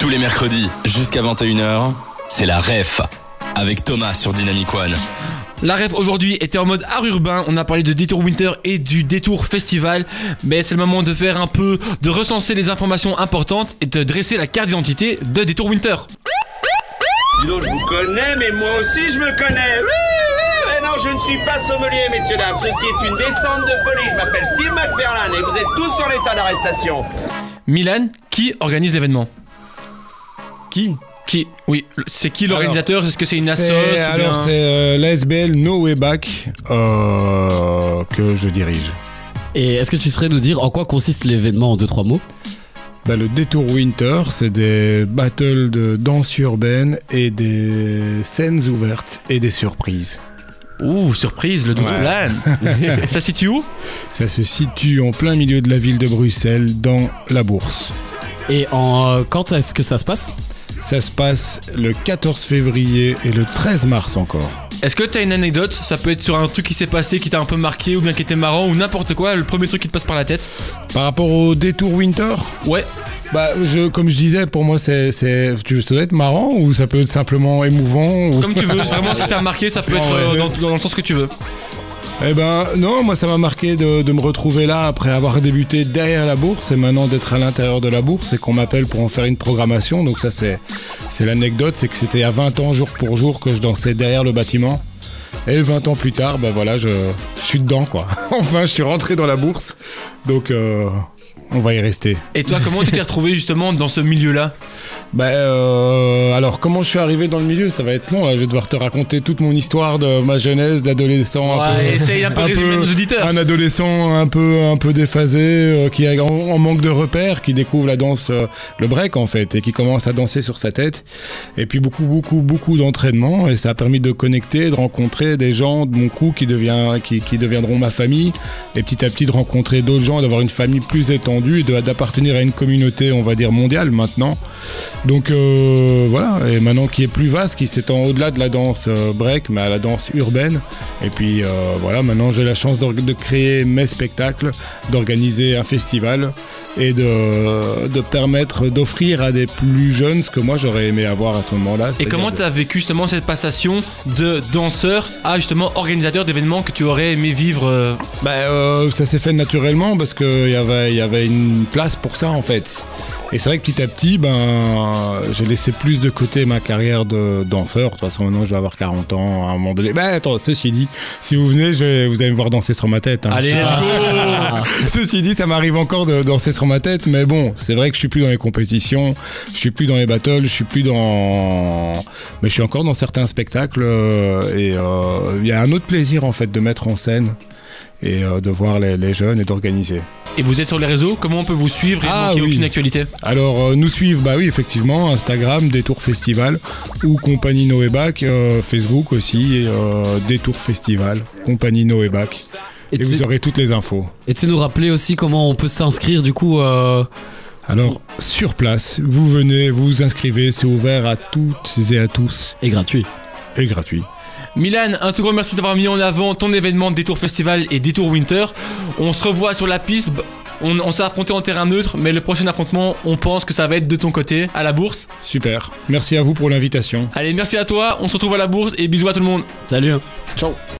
Tous les mercredis, jusqu'à 21h, c'est la REF. Avec Thomas sur Dynamic One. La ref aujourd'hui était en mode art urbain, on a parlé de Détour Winter et du Détour Festival, mais c'est le moment de faire un peu, de recenser les informations importantes et de dresser la carte d'identité de Détour Winter. Dis donc, je vous connais, mais moi aussi je me connais. Oui, oui, mais non, je ne suis pas sommelier, messieurs, dames. Ceci est une descente de police. Je m'appelle Steve McFarlane et vous êtes tous sur l'état d'arrestation. Milan, qui organise l'événement? Qui Qui Oui, c'est qui l'organisateur? Est-ce que c'est une assoce Alors bien- c'est euh, l'ASBL No Way Back euh, que je dirige. Et est-ce que tu saurais nous dire en quoi consiste l'événement en deux trois mots? Bah, le Détour Winter, c'est des battles de danse urbaine et des scènes ouvertes et des surprises. Ouh, surprise, le Doudou Ouais. Plan. Ça se situe où? Ça se situe en plein milieu de la ville de Bruxelles, dans la bourse. Et en euh, quand est-ce que ça se passe? Ça se passe le 14 février et le 13 mars encore. Est-ce que t'as une anecdote? Ça peut être sur un truc qui s'est passé, qui t'a un peu marqué, ou bien qui était marrant, ou n'importe quoi, le premier truc qui te passe par la tête? Par rapport au Détour Winter, Ouais, bah, je, comme je disais, pour moi, c'est, c'est, tu- ça doit être marrant ou ça peut être simplement émouvant ou... comme tu veux, vraiment ce qui t'a marqué, ça peut être Ouais. euh, dans, dans le sens que tu veux. Eh ben non, moi ça m'a marqué de, me retrouver là après avoir débuté derrière la bourse et maintenant d'être à l'intérieur de la bourse et qu'on m'appelle pour en faire une programmation. Donc ça c'est c'est l'anecdote, c'est que c'était à 20 ans jour pour jour que je dansais derrière le bâtiment. Et 20 ans plus tard, ben voilà, je, je suis dedans quoi. enfin, je suis rentré dans la bourse. Donc euh, on va y rester. Et toi, comment tu t'es retrouvé justement dans ce milieu-là? Bah euh, alors comment je suis arrivé dans le milieu? Ça va être long là, je vais devoir te raconter toute mon histoire de ma jeunesse d'adolescent un peu essaye un peu nos auditeurs. un adolescent un peu un peu déphasé euh, qui est en, en manque de repères qui découvre la danse euh, le break en fait et qui commence à danser sur sa tête et puis beaucoup beaucoup beaucoup d'entraînement et ça a permis de connecter de rencontrer des gens de mon crew qui devient qui, qui deviendront ma famille et petit à petit de rencontrer d'autres gens d'avoir une famille plus étendue et d'appartenir à une communauté on va dire mondiale maintenant. Donc euh, voilà. Et maintenant qui est plus vaste qui s'étend au-delà de la danse euh, break mais à la danse urbaine. Et puis euh, voilà, maintenant j'ai la chance de créer mes spectacles, d'organiser un festival et de, de permettre d'offrir à des plus jeunes ce que moi j'aurais aimé avoir à ce moment-là. Et comment de- t'as vécu justement cette passation de danseur à justement organisateur d'événements que tu aurais aimé vivre euh, Bah, euh, ça s'est fait naturellement parce qu'il y avait, y avait une place pour ça en fait. Et c'est vrai que petit à petit, ben, j'ai laissé plus de côté ma carrière de danseur. De toute façon, maintenant, je vais avoir 40 ans à un moment donné. Bah, attends, ceci dit, si vous venez, je vais- vous allez me voir danser sur ma tête. hein. Allez, let's go Ceci dit, ça m'arrive encore de danser sur ma tête, mais bon, c'est vrai que je suis plus dans les compétitions, je suis plus dans les battles, je suis plus dans, mais je suis encore dans certains spectacles euh, et euh, il y a un autre plaisir en fait de mettre en scène et euh, de voir les, les jeunes et d'organiser. Et vous êtes sur les réseaux Comment on peut vous suivre et Ah, manquer oui. aucune actualité? Alors euh, nous suivre, bah oui effectivement, Instagram, Détour Festival ou Compagnie Noébac, euh, Facebook aussi, Détour Festival, Compagnie Noébac. Et Et tu vous aurez toutes les infos. Et tu sais nous rappeler aussi comment on peut s'inscrire du coup euh, Alors, sur place, vous venez, vous vous inscrivez, c'est ouvert à toutes et à tous et gratuit. et gratuit. Milan, un tout grand merci d'avoir mis en avant ton événement Détour Festival et Détour Winter. On se revoit sur la piste. On, on s'est affronté en terrain neutre, mais le prochain affrontement, on pense que ça va être de ton côté, à la bourse. Super. Merci à vous pour l'invitation. Allez, merci à toi, on se retrouve à la bourse et bisous à tout le monde. Salut. Ciao.